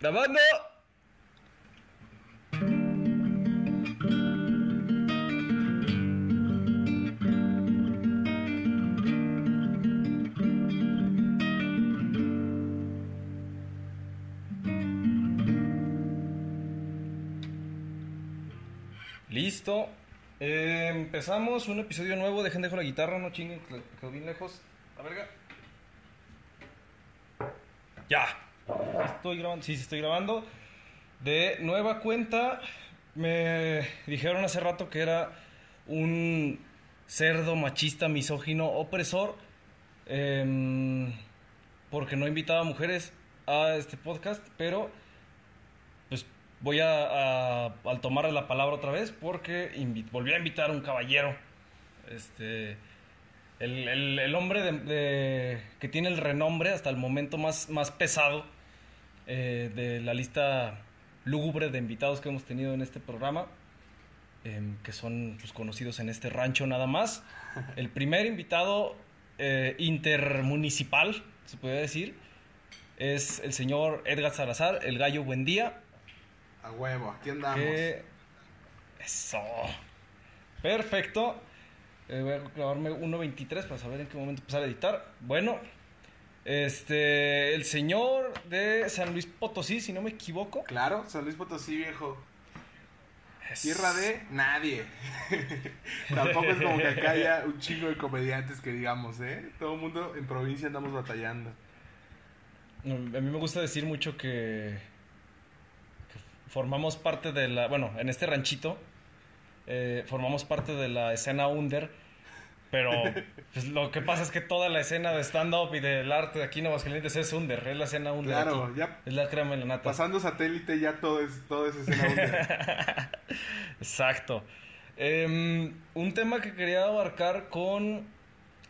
Grabando. Listo. Empezamos un episodio nuevo. Dejen dejo la guitarra, no chinguen, que quedó bien lejos. La verga. Ya. Estoy grabando. Sí, estoy grabando. De nueva cuenta, me dijeron hace rato que era un cerdo machista, misógino, opresor. em, porque no invitaba mujeres a este podcast, pero pues voy a, a- al tomar la palabra otra vez porque volví a invitar a un caballero. Este. El, el- hombre que tiene el renombre hasta el momento más, más pesado eh, de la lista lúgubre de invitados que hemos tenido en este programa, em, que son pues, conocidos en este rancho nada más. El primer invitado eh, intermunicipal, se podría decir, es el señor Edgar Salazar, el gallo Buendía. A huevo, aquí andamos. Que... Eso. Perfecto. Eh, voy a grabarme 1.23 para saber en qué momento empezar a editar. Bueno, este, el señor de San Luis Potosí, si no me equivoco. Claro, San Luis Potosí, viejo. Es- Tierra de nadie. Tampoco es como que acá haya un chingo de comediantes que digamos, ¿eh? Todo el mundo en provincia andamos batallando. A mí me gusta decir mucho que, que formamos parte de la, bueno, en este ranchito eh, formamos parte de la escena under, pero pues, lo que pasa es que toda la escena de stand-up y del arte de aquí en Aguascalientes es under, es la escena under. Claro, aquí. ya Es la crema en la nata. pasando satélite ya todo es, todo es escena under. Exacto. Em, un tema que quería abarcar con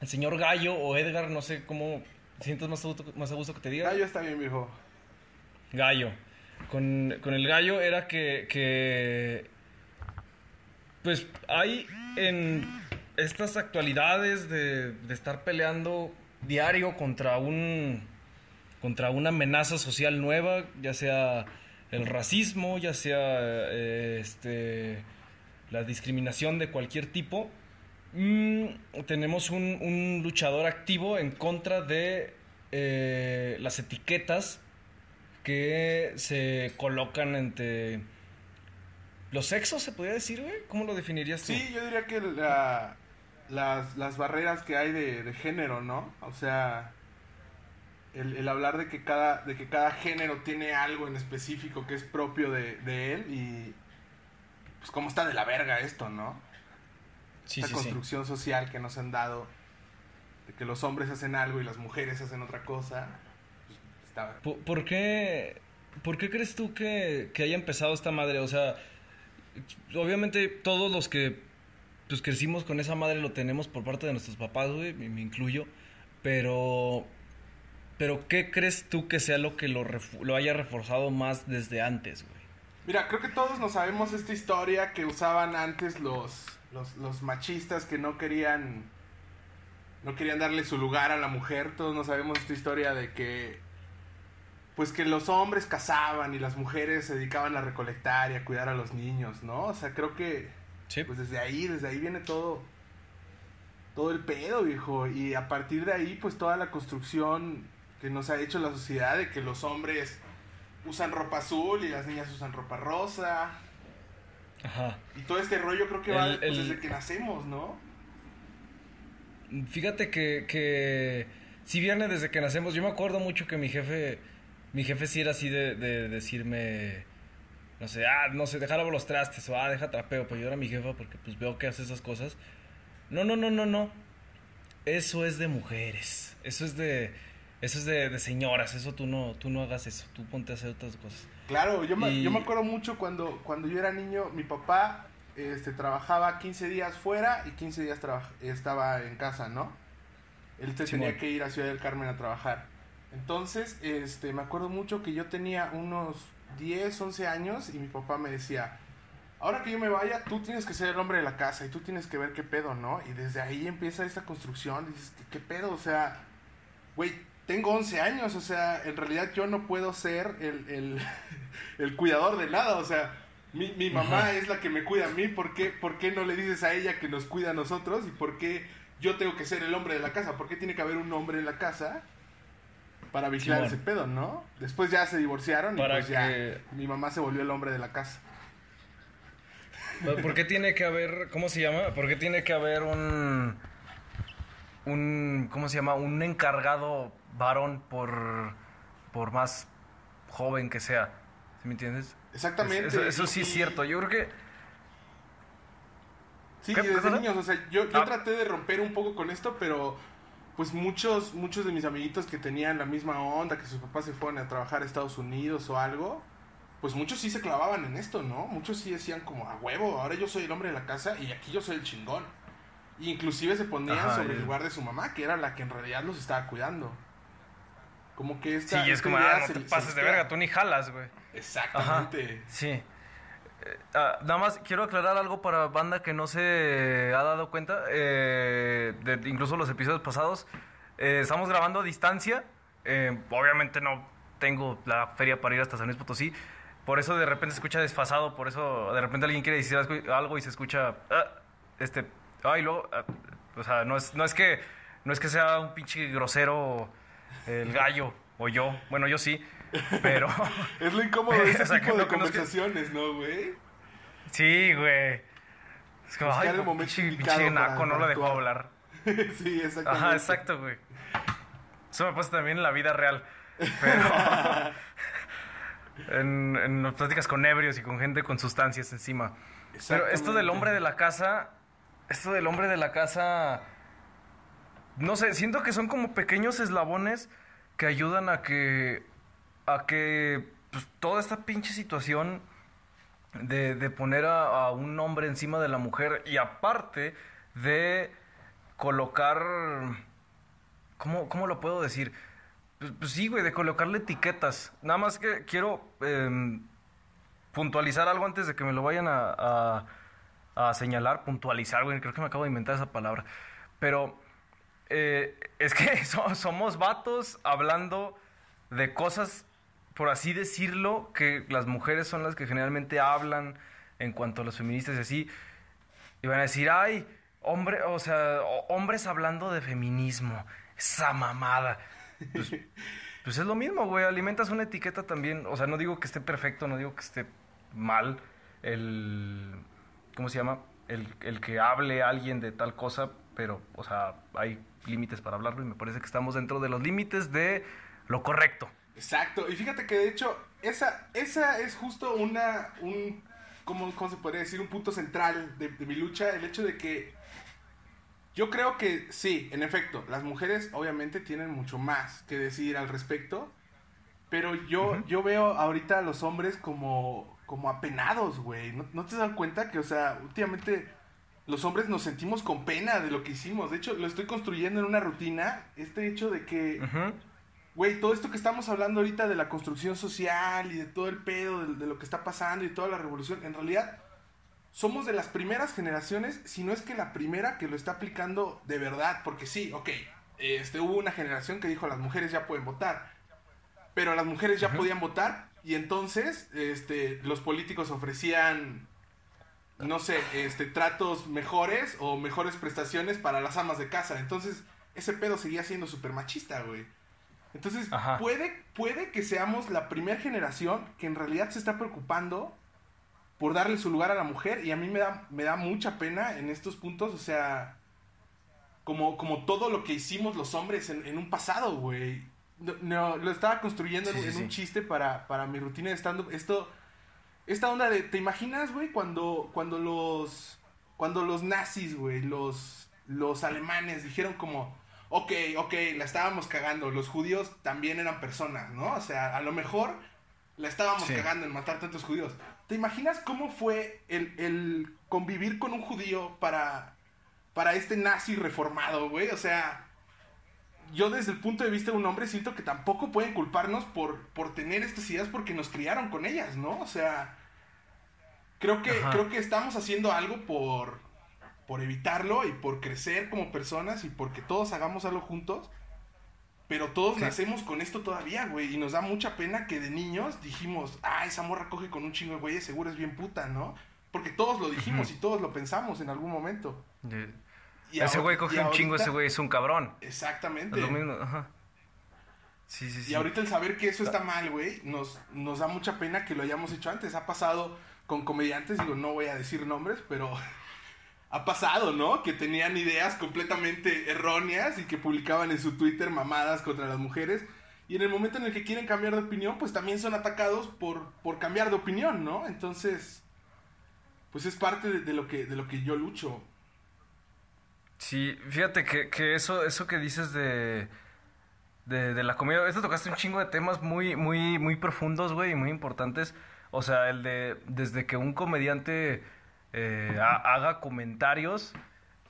el señor Gallo o Edgar, no sé cómo sientes más a gusto, más a gusto que te diga. Gallo está bien, viejo. Gallo. Con, con el gallo era que, que. Pues hay en estas actualidades de, de estar peleando diario contra un. contra una amenaza social nueva, ya sea el racismo, ya sea eh, este. la discriminación de cualquier tipo. Mm, tenemos un, un luchador activo en contra de eh, las etiquetas que se colocan entre los sexos, se podría decir, güey. ¿Cómo lo definirías tú? Sí, yo diría que la- las, las barreras que hay de, de género, ¿no? O sea, el, el hablar de que, cada, de que cada género tiene algo en específico que es propio de, de él y pues cómo está de la verga esto, ¿no? sí, Esta sí, sí. construcción social que nos han dado de que los hombres hacen algo y las mujeres hacen otra cosa. pues, está- ¿Por, por qué, ¿Por qué crees tú que, que haya empezado esta madre? O sea, obviamente todos los que pues crecimos con esa madre lo tenemos por parte de nuestros papás, güey, me, me incluyo. Pero, pero ¿qué crees tú que sea lo que lo, haya reforzado más desde antes, güey? Mira, creo que todos nos sabemos esta historia que usaban antes los, los, los machistas que no querían no querían darle su lugar a la mujer. Todos nos sabemos esta historia de que pues que los hombres cazaban y las mujeres se dedicaban a recolectar y a cuidar a los niños, ¿no? O sea, creo que Sí. pues desde ahí, desde ahí viene todo todo el pedo, viejo, y a partir de ahí pues toda la construcción que nos ha hecho la sociedad de que los hombres usan ropa azul y las niñas usan ropa rosa. Ajá. Y todo este rollo creo que va pues, el- desde que nacemos, ¿no? Fíjate que, que si viene desde que nacemos. Yo me acuerdo mucho que mi jefe, mi jefe sí era así de, de decirme, no sé, ah, no sé, dejar los trastes o ah, deja trapeo, pero yo era mi jefa porque pues veo que hace esas cosas. No, no, no, no, no. Eso es de mujeres. Eso es de, eso es de, de señoras. Eso tú no, tú no hagas eso. Tú ponte a hacer otras cosas. Claro, yo me, yo me acuerdo mucho cuando, cuando yo era niño, mi papá este, trabajaba 15 días fuera y 15 días estaba en casa, ¿no? Él Simón. tenía que ir a Ciudad del Carmen a trabajar. Entonces, este, me acuerdo mucho que yo tenía unos 10, 11 años y mi papá me decía, ahora que yo me vaya, tú tienes que ser el hombre de la casa y tú tienes que ver qué pedo, ¿no? Y desde ahí empieza esta construcción, dices, ¿qué, qué pedo? O sea, güey, tengo 11 años, o sea, en realidad yo no puedo ser el, el, el cuidador de nada, o sea, mi, mi mamá es la que me cuida a mí, ¿por qué, ¿por qué no le dices a ella que nos cuida a nosotros? ¿Y por qué yo tengo que ser el hombre de la casa? ¿Por qué tiene que haber un hombre en la casa para vigilar ese pedo, no? Después ya se divorciaron y pues ya mi mamá se volvió el hombre de la casa. ¿Por qué tiene que haber, cómo se llama? ¿Por qué tiene que haber un, un, cómo se llama? Un encargado varón por, por más joven que sea. ¿Sí me entiendes? Exactamente. Eso, sí es cierto. Yo creo que. Sí, desde niños, o sea, yo, yo ah. traté de romper un poco con esto, pero pues muchos, muchos de mis amiguitos que tenían la misma onda, que sus papás se fueron a trabajar a Estados Unidos o algo, pues muchos sí se clavaban en esto, ¿no? Muchos sí decían como, a huevo, ahora yo soy el hombre de la casa y aquí yo soy el chingón. inclusive se ponían sobre el lugar de su mamá, que era la que en realidad los estaba cuidando. Como que esta. Sí, es como, ah, no te pases de verga, tú ni jalas, güey. Exactamente. sí. Eh, ah, nada más quiero aclarar algo para banda que no se ha dado cuenta, eh, de incluso los episodios pasados. Eh, estamos grabando a distancia. obviamente no tengo la feria para ir hasta San Luis Potosí. Por eso de repente se escucha desfasado, por eso de repente alguien quiere decir algo y se escucha. Ah, este. Ay, luego. Ah, o sea, no es, no es que. No es que sea un pinche grosero el gallo o yo. Bueno, yo sí, pero... es lo incómodo de ese tipo de conversaciones, ¿no, güey? Sí, güey. Es como, ay, el pinche, naco, no lo dejó hablar. sí, exactamente. Ajá, exacto, güey. Eso me pasa también en la vida real. Pero... en, en pláticas con ebrios y con gente con sustancias encima. Pero esto del hombre de la casa... Esto del hombre de la casa no sé, siento que son como pequeños eslabones que ayudan a que, a que pues, toda esta pinche situación de, de poner a, un hombre encima de la mujer y aparte de colocar, ¿cómo, cómo lo puedo decir? Pues, pues, sí, güey, de colocarle etiquetas. Nada más que quiero em, puntualizar algo antes de que me lo vayan a, a, señalar. Puntualizar, güey, creo que me acabo de inventar esa palabra. Pero eh, es que somos vatos hablando de cosas, por así decirlo, que las mujeres son las que generalmente hablan en cuanto a los feministas y así. Y van a decir, ay, hombre, o sea, hombres hablando de feminismo, esa mamada. Pues, pues es lo mismo, güey, alimentas una etiqueta también. O sea, no digo que esté perfecto, no digo que esté mal el... ¿Cómo se llama? El, el que hable alguien de tal cosa, pero, o sea, hay límites para hablarlo y me parece que estamos dentro de los límites de lo correcto. Exacto, y fíjate que de hecho esa, esa es justo una, un, ¿cómo, se podría decir? Un punto central de, mi lucha, el hecho de que yo creo que sí, en efecto, las mujeres obviamente tienen mucho más que decir al respecto, pero yo, yo veo ahorita a los hombres como, como apenados, güey. ¿No, ¿No te das cuenta que, o sea, últimamente los hombres nos sentimos con pena de lo que hicimos. De hecho, lo estoy construyendo en una rutina. Este hecho de que, güey, todo esto que estamos hablando ahorita de la construcción social y de todo el pedo, de, lo que está pasando y toda la revolución, en realidad somos de las primeras generaciones, si no es que la primera que lo está aplicando de verdad. Porque sí, ok, este, hubo una generación que dijo las mujeres ya pueden votar. Pero las mujeres ya podían votar y entonces este, los políticos ofrecían no sé, este, tratos mejores o mejores prestaciones para las amas de casa. Entonces, ese pedo seguía siendo súper machista, güey. Entonces, puede, puede que seamos la primera generación que en realidad se está preocupando por darle su lugar a la mujer. Y a mí me da, me da mucha pena en estos puntos, o sea, como, como todo lo que hicimos los hombres en, un pasado, güey. No, lo estaba construyendo en, un chiste para, para mi rutina de stand-up. Esto esta onda de, ¿te imaginas, güey, cuando, cuando los, cuando los nazis, güey, los, los alemanes dijeron como, ok, ok, la estábamos cagando, los judíos también eran personas, ¿no? O sea, a lo mejor la estábamos cagando en matar tantos judíos. ¿Te imaginas cómo fue el, el convivir con un judío para, para este nazi reformado, güey? O sea, yo desde el punto de vista de un hombre siento que tampoco pueden culparnos por, por tener estas ideas porque nos criaron con ellas, ¿no? O sea, Creo que, creo que estamos haciendo algo por, por evitarlo y por crecer como personas y porque todos hagamos algo juntos. Pero todos nacemos con esto todavía, güey. Y nos da mucha pena que de niños dijimos, ah, esa morra coge con un chingo de güeyes, seguro es bien puta, ¿no? Porque todos lo dijimos y todos lo pensamos en algún momento. ese güey coge un chingo, ese güey es un cabrón. Exactamente. Es lo mismo, ajá. Sí, sí, sí. Y ahorita el saber que eso está mal, güey, nos, nos da mucha pena que lo hayamos hecho antes. Ha pasado con comediantes, digo, no voy a decir nombres, pero ha pasado, ¿no? Que tenían ideas completamente erróneas y que publicaban en su Twitter mamadas contra las mujeres. Y en el momento en el que quieren cambiar de opinión, pues también son atacados por, por cambiar de opinión, ¿no? Entonces, pues es parte de, lo, que, de lo que yo lucho. Sí, fíjate que, eso, eso que dices de, de, la comida, esto tocaste un chingo de temas muy, muy, muy profundos, güey, y muy importantes. O sea, el de desde que un comediante eh, haga comentarios.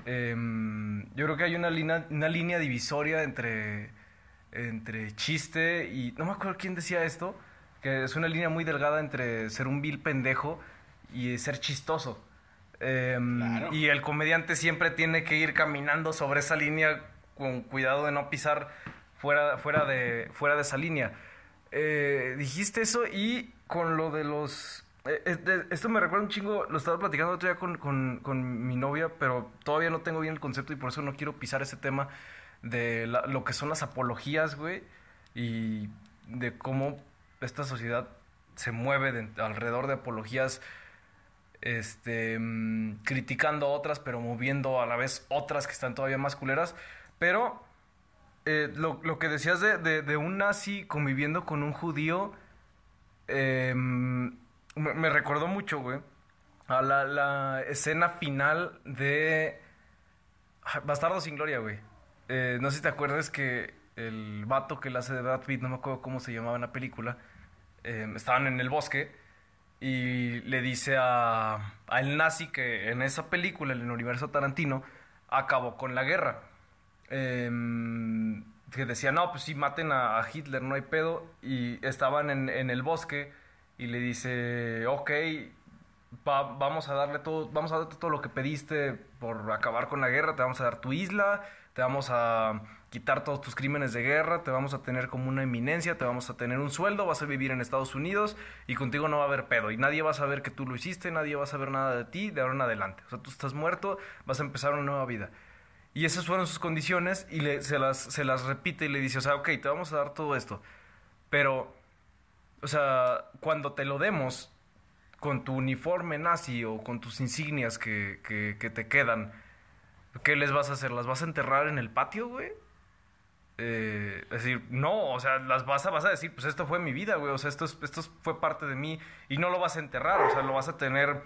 Em, yo creo que hay una, línea, una línea divisoria entre, entre chiste y... No me acuerdo quién decía esto, que es una línea muy delgada entre ser un vil pendejo y ser chistoso. Em, y el comediante siempre tiene que ir caminando sobre esa línea con cuidado de no pisar fuera, fuera, de, fuera de esa línea. Eh, dijiste eso y con lo de los eh, esto me recuerda un chingo, lo estaba platicando otro día con, mi novia, pero todavía no tengo bien el concepto y por eso no quiero pisar ese tema de lo que son las apologías, güey, y de cómo esta sociedad se mueve alrededor de apologías, este, mm, criticando otras, pero moviendo a la vez otras que están todavía más culeras. Pero eh, lo, que decías de, de, un nazi conviviendo con un judío, eh, me, recordó mucho, güey, a la, escena final de Bastardo sin Gloria, güey. Eh, no sé si te acuerdas que el vato que le hace de Brad Pitt, no me acuerdo cómo se llamaba en la película, eh, estaban en el bosque y le dice a, el nazi que en esa película, en el universo Tarantino, acabó con la guerra. Em, que decía, no, pues sí, maten a, Hitler, no hay pedo. Y estaban en, en el bosque y le dice, ok, vamos a darle todo, vamos a darte todo lo que pediste por acabar con la guerra, te vamos a dar tu isla, te vamos a quitar todos tus crímenes de guerra, te vamos a tener como una eminencia, te vamos a tener un sueldo, vas a vivir en Estados Unidos y contigo no va a haber pedo y nadie va a saber que tú lo hiciste, nadie va a saber nada de ti de ahora en adelante. O sea, tú estás muerto, vas a empezar una nueva vida. Y esas fueron sus condiciones y le, se, las, se las repite y le dice, o sea, ok, te vamos a dar todo esto, pero o sea, cuando te lo demos con tu uniforme nazi o con tus insignias que, que, te quedan, ¿qué les vas a hacer? ¿Las vas a enterrar en el patio, güey? Eh, es decir, no, o sea, las vas a, vas a decir, pues esto fue mi vida, güey, o sea, esto, esto fue parte de mí y no lo vas a enterrar, o sea, lo vas a tener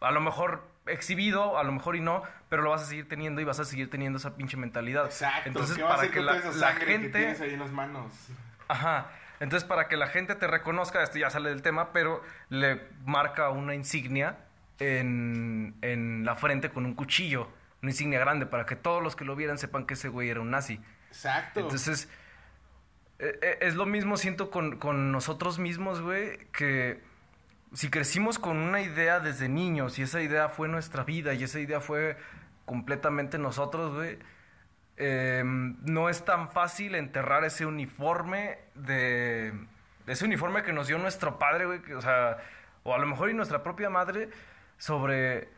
a lo mejor exhibido, a lo mejor y no, pero lo vas a seguir teniendo y vas a seguir teniendo esa pinche mentalidad. Exacto. Entonces, para que la, la gente... Que tienes ahí en las manos. Ajá. Entonces, para que la gente te reconozca, esto ya sale del tema, pero le marca una insignia en, en la frente con un cuchillo, una insignia grande, para que todos los que lo vieran sepan que ese güey era un nazi. Exacto. Entonces, e, e, es lo mismo, siento, con, con nosotros mismos, güey, que si crecimos con una idea desde niños y esa idea fue nuestra vida y esa idea fue completamente nosotros, güey Em, no es tan fácil enterrar ese uniforme de, ese uniforme que nos dio nuestro padre, güey, o sea, o a lo mejor y nuestra propia madre sobre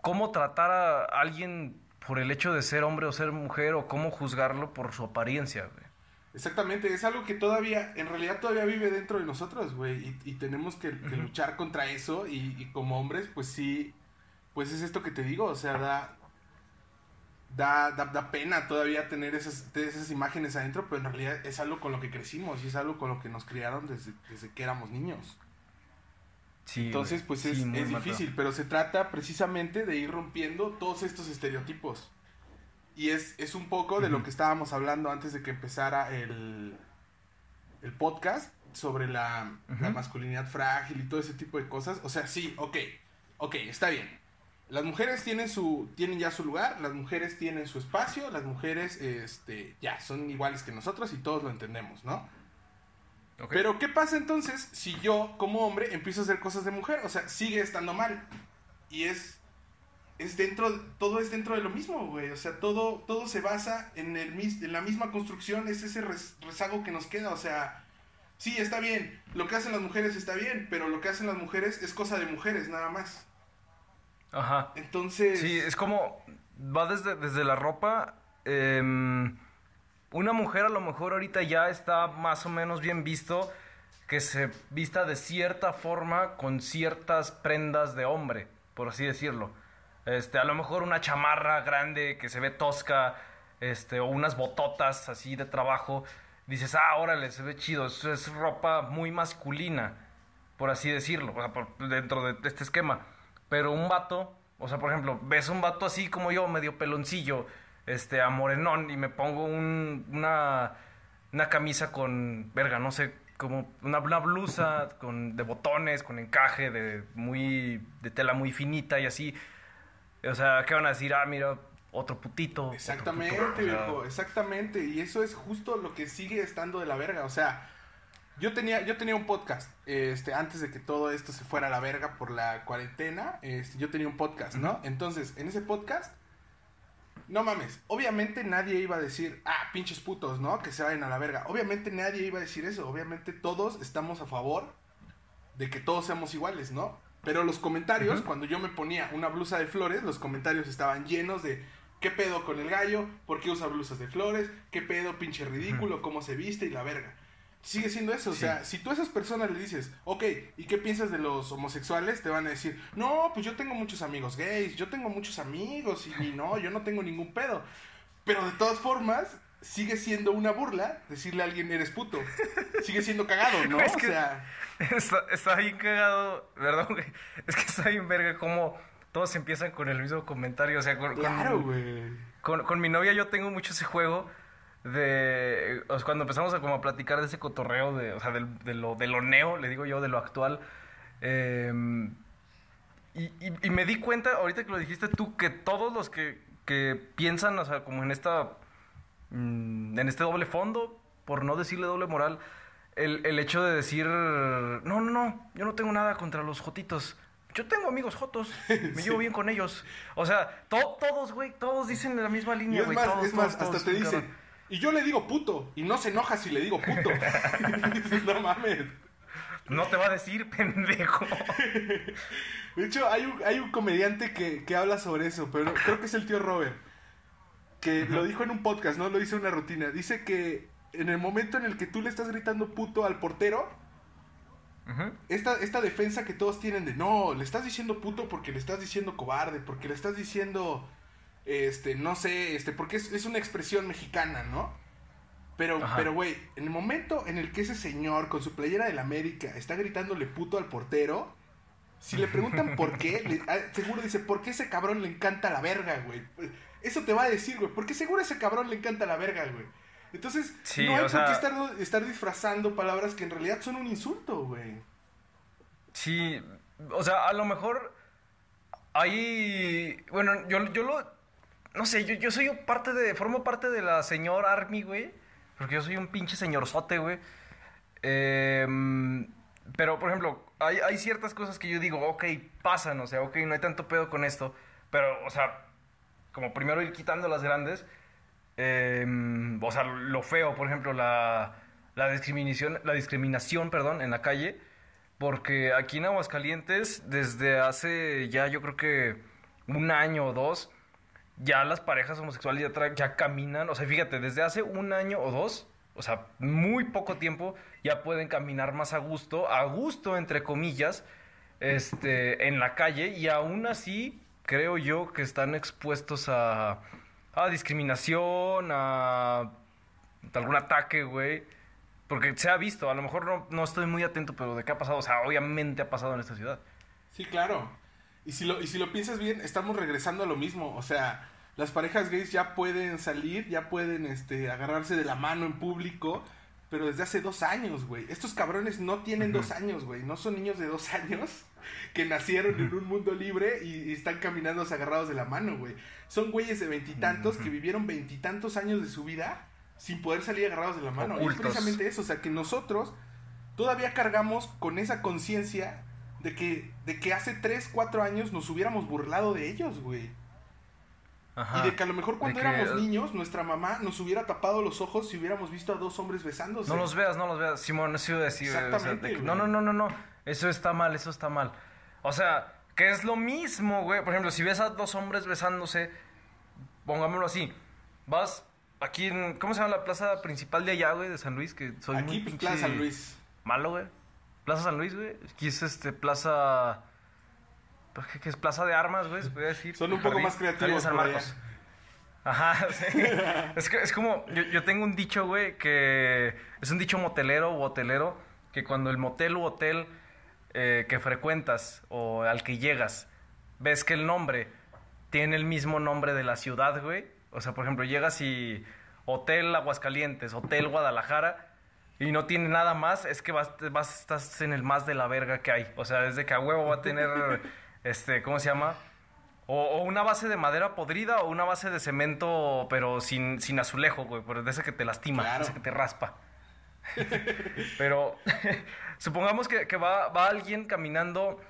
cómo tratar a alguien por el hecho de ser hombre o ser mujer o cómo juzgarlo por su apariencia, güey. Exactamente, es algo que todavía, en realidad todavía vive dentro de nosotros, güey, y, tenemos que, luchar contra eso y, y, como hombres, pues sí, pues es esto que te digo, o sea, da, da, da, pena todavía tener esas, esas imágenes adentro, pero en realidad es algo con lo que crecimos y es algo con lo que nos criaron desde, que éramos niños. Entonces, pues es, es difícil, pero se trata precisamente de ir rompiendo todos estos estereotipos. Y es, es un poco de lo que estábamos hablando antes de que empezara el, el podcast sobre la, la masculinidad frágil y todo ese tipo de cosas. O sea, sí, ok, ok, está bien las mujeres tienen su tienen ya su lugar, las mujeres tienen su espacio, las mujeres este ya son iguales que nosotros y todos lo entendemos, ¿no? Pero ¿qué pasa entonces si yo como hombre empiezo a hacer cosas de mujer? O sea, sigue estando mal. Y es es dentro, todo es dentro de lo mismo, güey. O sea, todo, todo se basa en, el, en la misma construcción, es ese rezago que nos queda. O sea, sí, está bien, lo que hacen las mujeres está bien, pero lo que hacen las mujeres es cosa de mujeres, nada más. Ajá. Entonces... Sí, es como, va desde, desde la ropa. Em, una mujer a lo mejor ahorita ya está más o menos bien visto que se vista de cierta forma con ciertas prendas de hombre, por así decirlo. Este, a lo mejor una chamarra grande que se ve tosca, este, o unas bototas así de trabajo. Dices, ah, órale, se ve chido. Es ropa muy masculina, por así decirlo, o sea, por, dentro de este esquema. Pero un vato, o sea, por ejemplo, ves un vato así como yo, medio peloncillo, este, a morenón, y me pongo un, una, una camisa con, verga, no sé, como una, una, blusa con, de botones, con encaje, de, muy, de tela muy finita y así. O sea, ¿qué van a decir? Ah, mira, otro putito. Exactamente, viejo, exactamente. Y eso es justo lo que sigue estando de la verga. O sea, yo tenía, yo tenía un podcast, este, antes de que todo esto se fuera a la verga por la cuarentena, este, yo tenía un podcast, ¿no? Entonces, en ese podcast, no mames, obviamente nadie iba a decir, ah, pinches putos, ¿no? Que se vayan a la verga. Obviamente nadie iba a decir eso. Obviamente todos estamos a favor de que todos seamos iguales, ¿no? Pero los comentarios, cuando yo me ponía una blusa de flores, los comentarios estaban llenos de ¿qué pedo con el gallo? ¿Por qué usa blusas de flores? ¿Qué pedo, pinche ridículo? ¿Cómo se viste? Y la verga sigue siendo eso. O sea, si tú a esas personas le dices, ok, ¿y qué piensas de los homosexuales? Te van a decir, no, pues yo tengo muchos amigos gays, yo tengo muchos amigos y, no, yo no tengo ningún pedo. Pero de todas formas, sigue siendo una burla decirle a alguien eres puto. Sigue siendo cagado, ¿no? o sea. Está, bien cagado, ¿verdad, güey? Es que está bien verga como todos empiezan con el mismo comentario. O sea, con, claro, güey. Con, con, mi novia yo tengo mucho ese juego de cuando empezamos a como a platicar de ese cotorreo de, o sea, de, lo, de lo neo, le digo yo, de lo actual. Em, y, y, me di cuenta, ahorita que lo dijiste tú, que todos los que, que piensan, o sea, como en esta, mm, en este doble fondo, por no decirle doble moral, el, el hecho de decir, no, no, no, yo no tengo nada contra los jotitos. Yo tengo amigos jotos, me llevo bien con ellos. O sea, todos, güey, todos dicen la misma línea, güey. Es más, hasta te dicen, y yo le digo puto. Y no se enoja si le digo puto. no mames. No te va a decir, pendejo. De hecho, hay un, hay un comediante que, que habla sobre eso, pero creo que es el tío Robert. Que lo dijo en un podcast, ¿no? Lo hizo en una rutina. Dice que en el momento en el que tú le estás gritando puto al portero, esta, esta defensa que todos tienen de no, le estás diciendo puto porque le estás diciendo cobarde, porque le estás diciendo este, no sé, este, porque es, una expresión mexicana, ¿no? Pero, pero, güey, en el momento en el que ese señor con su playera del América está gritándole puto al portero, si le preguntan por qué, ah, seguro dice, ¿por qué ese cabrón le encanta la verga, güey? Eso te va a decir, güey, porque seguro ese cabrón le encanta la verga, güey. Entonces, no hay por qué estar, estar, disfrazando palabras que en realidad son un insulto, güey. Sí, o sea, a lo mejor ahí, bueno, yo, yo lo no sé, yo, yo soy parte de, formo parte de la señor Army, güey. Porque yo soy un pinche señorzote, güey. Em, pero, por ejemplo, hay, hay, ciertas cosas que yo digo, ok, pasan, o sea, ok, no hay tanto pedo con esto. Pero, o sea, como primero ir quitando las grandes. Em, o sea, lo feo, por ejemplo, la, la discriminación, la discriminación, perdón, en la calle. Porque aquí en Aguascalientes, desde hace ya yo creo que un año o dos, ya las parejas homosexuales ya, ya caminan, o sea, fíjate, desde hace un año o dos, o sea, muy poco tiempo, ya pueden caminar más a gusto, a gusto, entre comillas, este, en la calle, y aún así, creo yo que están expuestos a, a discriminación, a, algún ataque, güey. Porque se ha visto, a lo mejor no, no estoy muy atento, pero de qué ha pasado, o sea, obviamente ha pasado en esta ciudad. Sí, claro. Y si, lo, y si lo piensas bien, estamos regresando a lo mismo. O sea, las parejas gays ya pueden salir, ya pueden este, agarrarse de la mano en público, pero desde hace dos años, güey. Estos cabrones no tienen dos años, güey. No son niños de dos años que nacieron en un mundo libre y, están caminando agarrados de la mano, güey. Son güeyes de veintitantos que vivieron veintitantos años de su vida sin poder salir agarrados de la mano. Y es precisamente eso, o sea, que nosotros todavía cargamos con esa conciencia de que, de que hace 3, 4 años nos hubiéramos burlado de ellos, güey. Ajá. Y de que a lo mejor cuando que- éramos niños, nuestra mamá nos hubiera tapado los ojos si hubiéramos visto a dos hombres besándose. No los veas, no los veas. Simón, eso iba a decir. güey, o sea, Exactamente, de que- güey. no, no, no, no, no. Eso está mal, eso está mal. O sea, que es lo mismo, güey. Por ejemplo, si ves a dos hombres besándose, pongámoslo así. Vas aquí en. ¿Cómo se llama la plaza principal de allá, güey? De San Luis, que soy muy Aquí, pues, pinche Plaza San Luis. Malo, güey. Plaza San Luis, güey. Aquí es este, plaza. Pues, ¿Qué, qué es? Plaza de armas, güey, se podría decir. Son un poco más creativos San. Marcos. Ajá, sí. es, que, es como, yo, yo tengo un dicho, güey, que es un dicho motelero o hotelero, que cuando el motel u hotel eh, que frecuentas o al que llegas, ves que el nombre tiene el mismo nombre de la ciudad, güey. O sea, por ejemplo, llegas y Hotel Aguascalientes, Hotel Guadalajara, y no tiene nada más, es que vas, vas, estás en el más de la verga que hay. O sea, desde que a huevo va a tener, este, ¿cómo se llama? O, o una base de madera podrida o una base de cemento, pero sin, sin azulejo, güey, pero de ese que te lastima, Claro. de ese que te raspa. pero supongamos que, que va, va alguien caminando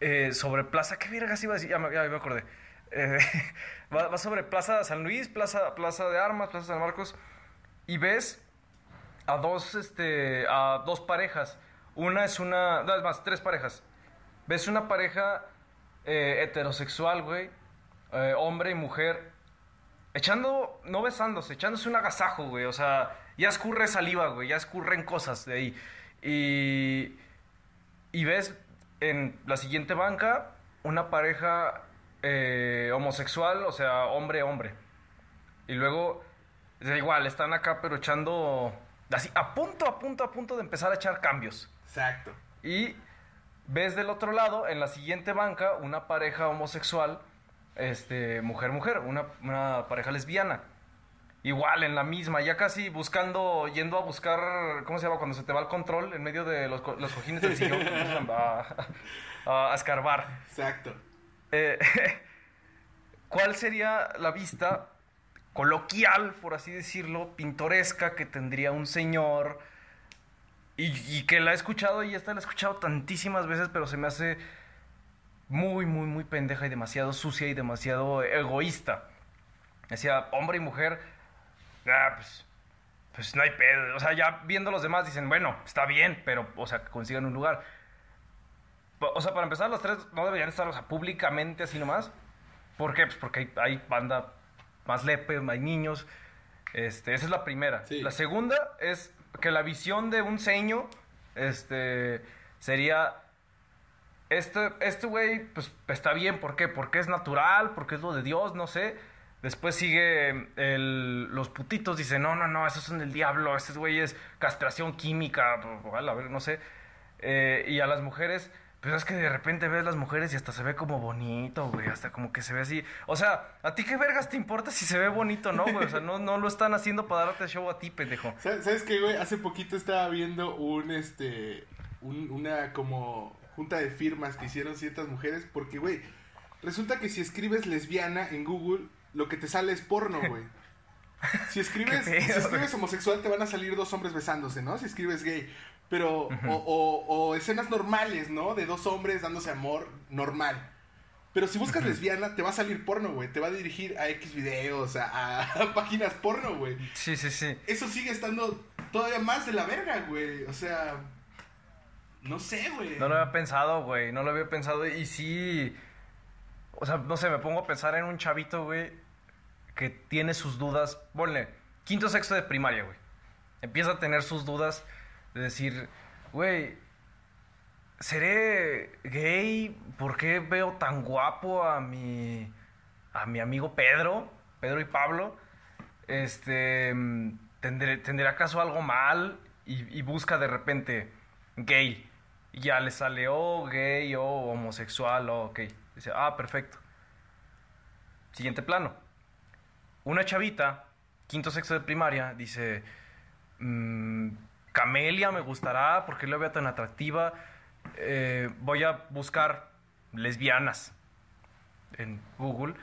eh, sobre Plaza, ¿qué vergas iba a decir? Ya me, ya me acordé. Eh, va, va sobre Plaza San Luis, Plaza, Plaza de Armas, Plaza San Marcos, y ves a dos, este, a dos parejas. Una es una, no, es más, tres parejas. Ves una pareja eh, heterosexual, güey, eh, hombre y mujer, echando, no besándose, echándose un agasajo, güey. O sea, ya escurre saliva, güey, ya escurren cosas de ahí. Y, y ves en la siguiente banca una pareja eh, homosexual, o sea, hombre-hombre. Y luego, es igual, están acá, pero echando, así, a punto, a punto, a punto de empezar a echar cambios. Exacto. Y ves del otro lado, en la siguiente banca, una pareja homosexual, este, mujer-mujer, una, una pareja lesbiana. Igual, en la misma, ya casi buscando, yendo a buscar, ¿cómo se llama? Cuando se te va el control en medio de los, co- los cojines del sillón, a, a- a escarbar. Exacto. Eh, ¿Cuál sería la vista coloquial, por así decirlo, pintoresca que tendría un señor? Y, y que la he escuchado y esta la he escuchado tantísimas veces, pero se me hace muy, muy, muy pendeja y demasiado sucia y demasiado egoísta. Decía, hombre y mujer, ah, pues, pues no hay pedo. O sea, ya viendo los demás dicen, bueno, está bien, pero, o sea, que consigan un lugar. O sea, para empezar, los tres no deberían estar, o sea, públicamente así nomás. ¿Por qué? Pues porque hay, hay banda más lepe, hay niños. Este, esa es la primera. Sí. La segunda es que la visión de un ceño este, sería... Este, este güey, pues está bien, ¿por qué? Porque es natural, porque es lo de Dios, no sé. Después sigue los putitos, dicen, no, no, no, esos son del diablo, este güey es castración química, a ver, no sé. Eh, y a las mujeres, pues es que de repente ves las mujeres y hasta se ve como bonito, güey, hasta como que se ve así. O sea, ¿a ti qué vergas te importa si se ve bonito no, güey? O sea, no, no lo están haciendo para darte show a ti, pendejo. ¿Sabes qué, güey? Hace poquito estaba viendo un, este, un- una como junta de firmas que hicieron ciertas mujeres porque, güey, resulta que si escribes lesbiana en Google, lo que te sale es porno, güey. Si escribes, si escribes homosexual te van a salir dos hombres besándose, ¿no? Si escribes gay. Pero, o, o- o escenas normales, ¿no? De dos hombres dándose amor normal. Pero si buscas lesbiana, te va a salir porno, güey. Te va a dirigir a X videos, a, a páginas porno, güey Sí, sí, sí. eso sigue estando todavía más de la verga, güey. O sea, no sé, güey. No lo había pensado, güey. No lo había pensado. Y sí. O sea, no sé, me pongo a pensar en un chavito, güey, que tiene sus dudas. Ponle, quinto sexto de primaria, güey. Empieza a tener sus dudas de decir, güey, ¿seré gay? ¿Por qué veo tan guapo a mi. a mi amigo Pedro? Pedro y Pablo. Este. ¿Tendré, ¿Tendré acaso algo mal? Y, busca de repente gay. Y ya le sale, oh, gay, oh, homosexual, oh, ok. Dice, ah, perfecto. Siguiente plano. Una chavita, quinto sexto de primaria, dice, "Mm, Camelia me gustará porque la veo tan atractiva. Eh, voy a buscar lesbianas en Google.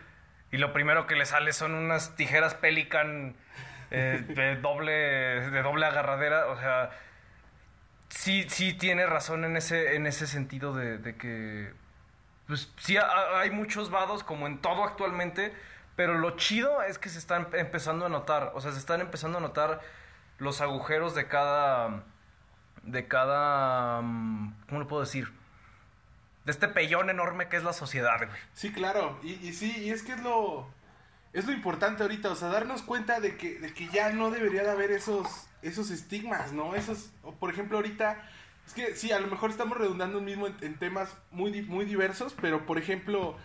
Y lo primero que le sale son unas tijeras Pelican eh, de, doble, de doble agarradera. O sea, sí, sí tiene razón en ese, en ese sentido de, que, pues sí, ha- hay muchos vados como en todo actualmente, pero lo chido es que se están empezando a notar, o sea, se están empezando a notar los agujeros de cada, de cada, mm, ¿cómo lo puedo decir? De este pellón enorme que es la sociedad, güey. Sí, claro. Y, y sí, y es que es lo, es lo importante ahorita, o sea, darnos cuenta de que, de que ya no debería de haber esos, esos estigmas, ¿no? Esos, por ejemplo, ahorita, es que sí, a lo mejor estamos redundando mismo en, en temas muy, muy diversos, pero por ejemplo,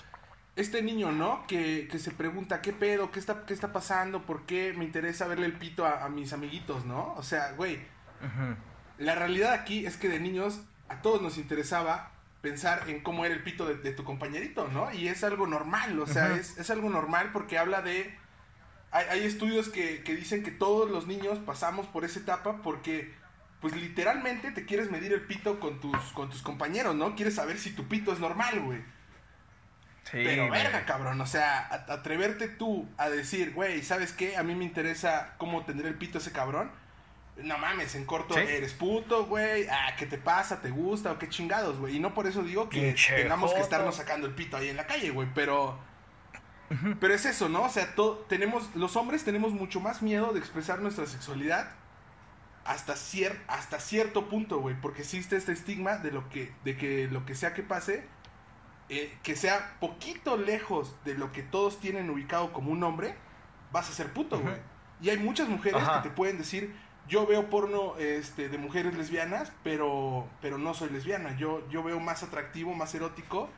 este niño, ¿no? Que, que se pregunta, ¿qué pedo? ¿Qué está, ¿Qué está pasando? ¿Por qué me interesa verle el pito a, a mis amiguitos, ¿no? O sea, güey, la realidad aquí es que de niños a todos nos interesaba pensar en cómo era el pito de, de tu compañerito, ¿no? Y es algo normal, o sea, es, es algo normal porque habla de... Hay, hay estudios que, que dicen que todos los niños pasamos por esa etapa porque, pues literalmente te quieres medir el pito con tus, con tus compañeros, ¿no? Quieres saber si tu pito es normal, güey. Sí, Pero güey. verga, cabrón, o sea, atreverte tú a decir, güey, ¿sabes qué? A mí me interesa cómo tendrá el pito ese cabrón. No mames, en corto, Sí. eres puto, güey. Ah, ¿qué te pasa? ¿Te gusta? ¿O qué chingados, güey? Y no por eso digo que Pinche tengamos que estarnos sacando el pito ahí en la calle, güey. Pero. Pero es eso, ¿no? O sea, to- tenemos, los hombres tenemos mucho más miedo de expresar nuestra sexualidad hasta, cier- hasta cierto punto, güey. Porque existe este estigma de, lo que, de que lo que sea que pase, eh, que sea poquito lejos de lo que todos tienen ubicado como un hombre, vas a ser puto, güey. Y hay muchas mujeres Ajá. que te pueden decir, yo veo porno este, de mujeres lesbianas, pero, pero no soy lesbiana. Yo, yo veo más atractivo, más erótico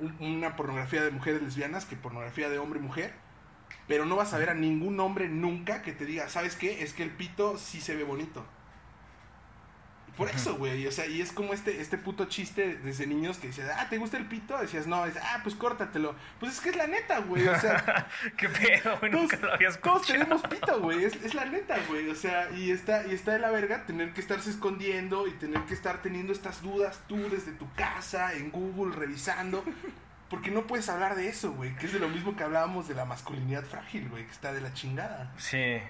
un- una pornografía de mujeres lesbianas que pornografía de hombre y mujer. Pero no vas a ver a ningún hombre nunca que te diga, ¿sabes qué? Es que el pito sí se ve bonito. Por eso, güey. O sea, y es como este, este puto chiste desde niños que decías, ah, ¿te gusta el pito? Decías, no, dices, ah, pues córtatelo. Pues es que es la neta, güey. O sea, ¿Qué pedo, güey? Nunca lo había escuchado. todos tenemos pito, güey. Es, es la neta, güey. O sea, y está, y está de la verga tener que estarse escondiendo y tener que estar teniendo estas dudas tú desde tu casa, en Google, revisando. Porque no puedes hablar de eso, güey. Que es de lo mismo que hablábamos de la masculinidad frágil, güey. Que está de la chingada. Sí.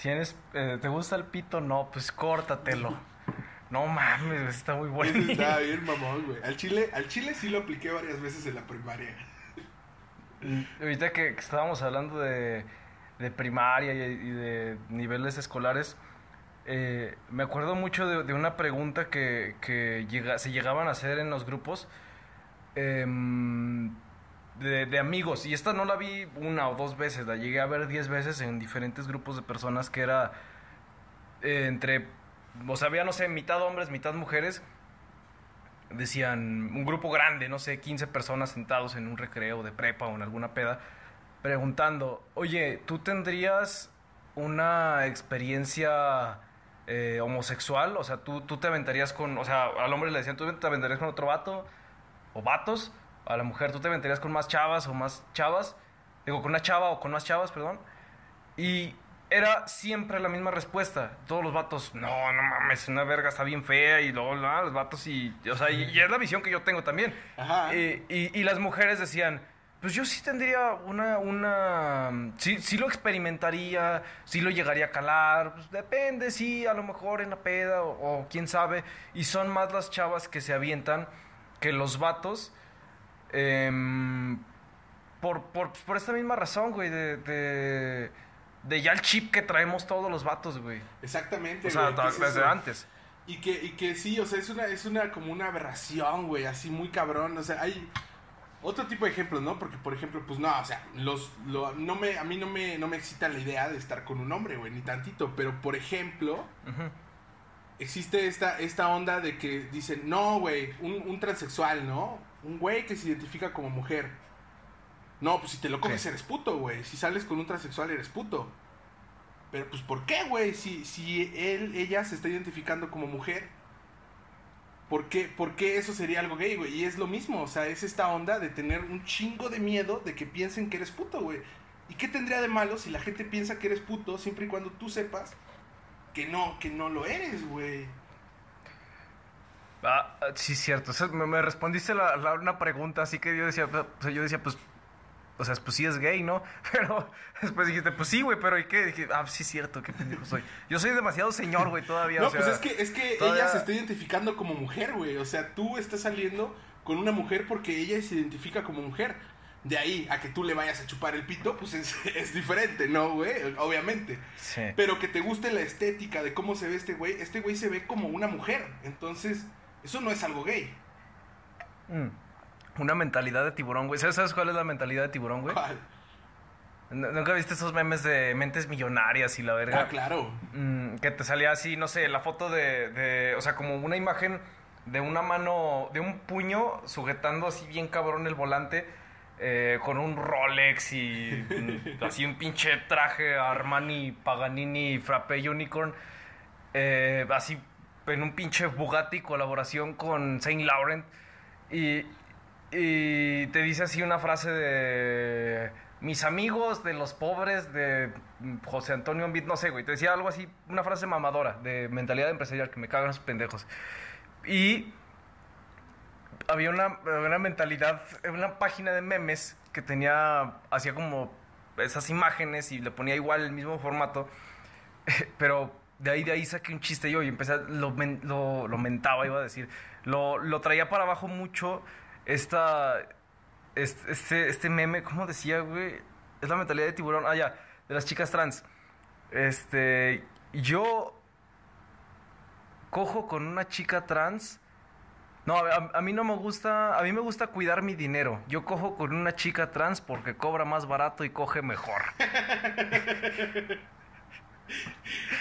¿Tienes, eh, ¿Te gusta el pito? No, pues córtatelo. No mames, está muy bueno. Está bien, mamón, güey. Al chile, al chile sí lo apliqué varias veces en la primaria. Ahorita que, que estábamos hablando de, de primaria y, y de niveles escolares, eh, me acuerdo mucho de, de una pregunta que, que llega- se llegaban a hacer en los grupos em, de, amigos. Y esta no la vi una o dos veces, la llegué a ver diez veces en diferentes grupos de personas que era eh, entre, o sea, había, no sé, mitad hombres, mitad mujeres. Decían, un grupo grande, no sé, 15 personas sentados en un recreo de prepa o en alguna peda, preguntando, oye, ¿tú tendrías una experiencia eh, homosexual? O sea, ¿tú, tú te aventarías con, o sea, al hombre le decían, ¿tú te aventarías con otro vato o vatos? A la mujer, ¿tú te aventarías con más chavas o más chavas? Digo, con una chava o con más chavas, perdón. Y era siempre la misma respuesta. Todos los vatos, no, no mames, una verga está bien fea. Y luego, no, los vatos y... O sea, y, y es la visión que yo tengo también. Ajá. Eh, y, y las mujeres decían, pues yo sí tendría una... una sí, sí lo experimentaría, sí lo llegaría a calar. Pues depende, sí, a lo mejor en la peda o, o quién sabe. Y son más las chavas que se avientan que los vatos. Em, por, por, por esta misma razón, güey, de, de, de ya el chip que traemos todos los vatos, güey. Exactamente, O sea, güey, ¿qué es desde eso? antes. Y que, y que sí, o sea, es una, es una como una aberración, güey, así muy cabrón. O sea, hay otro tipo de ejemplos, ¿no? Porque, por ejemplo, pues no, o sea, los, lo- no me, a mí no me, no me excita la idea de estar con un hombre, güey, ni tantito. Pero, por ejemplo, existe esta, esta onda de que dicen, no, güey, un, un transexual, ¿no? Un güey que se identifica como mujer. No, pues si te lo coges Sí. eres puto, güey. Si sales con un transexual eres puto. Pero pues ¿por qué, güey? Si, si él, ella se está identificando como mujer. ¿Por qué, ¿Por qué eso sería algo gay, güey? Y es lo mismo, o sea, es esta onda de tener un chingo de miedo de que piensen que eres puto, güey. ¿Y qué tendría de malo si la gente piensa que eres puto siempre y cuando tú sepas que no, que no lo eres, güey? Ah, sí, cierto. O sea, me, me respondiste la, la- una pregunta, así que yo decía, pues, o sea, yo decía, pues, o sea, pues sí es gay, ¿no? Pero después dijiste, pues sí, güey, pero ¿y qué? Dije, ah, sí es cierto, qué pendejo soy. Yo soy demasiado señor, güey, todavía. No, o sea, pues es que, es que todavía- ella se está identificando como mujer, güey. O sea, tú estás saliendo con una mujer porque ella se identifica como mujer. De ahí a que tú le vayas a chupar el pito, pues es, es diferente, ¿no, güey? Obviamente. Sí. Pero que te guste la estética de cómo se ve este güey, este güey se ve como una mujer. Entonces, eso no es algo gay. Mm. Una mentalidad de tiburón, güey. ¿Sabes, cuál es la mentalidad de tiburón, güey? ¿Cuál? ¿Nu- ¿Nunca viste esos memes de mentes millonarias y la verga? Ah, claro. Mm, que te salía así, no sé, la foto de, de, o sea, como una imagen de una mano, de un puño sujetando así bien cabrón el volante, eh, con un Rolex y mm, así un pinche traje Armani, Paganini, Frappe Unicorn, eh, así en un pinche Bugatti colaboración con Saint Laurent y, y te dice así una frase de mis amigos de los pobres de José Antonio Envid, no sé, güey, te decía algo así, una frase mamadora de mentalidad empresarial que me cagan esos pendejos. Y había una, una mentalidad, una página de memes que tenía, hacía como esas imágenes y le ponía igual el mismo formato, pero de ahí de ahí saqué un chiste yo y empecé, a- lo, lo, lo mentaba, iba a decir, lo, lo traía para abajo mucho esta, este, este, este meme, ¿cómo decía, güey? Es la mentalidad de tiburón, ah, ya, de las chicas trans. Este, yo cojo con una chica trans. No, a, a mí no me gusta, a mí me gusta cuidar mi dinero. Yo cojo con una chica trans porque cobra más barato y coge mejor.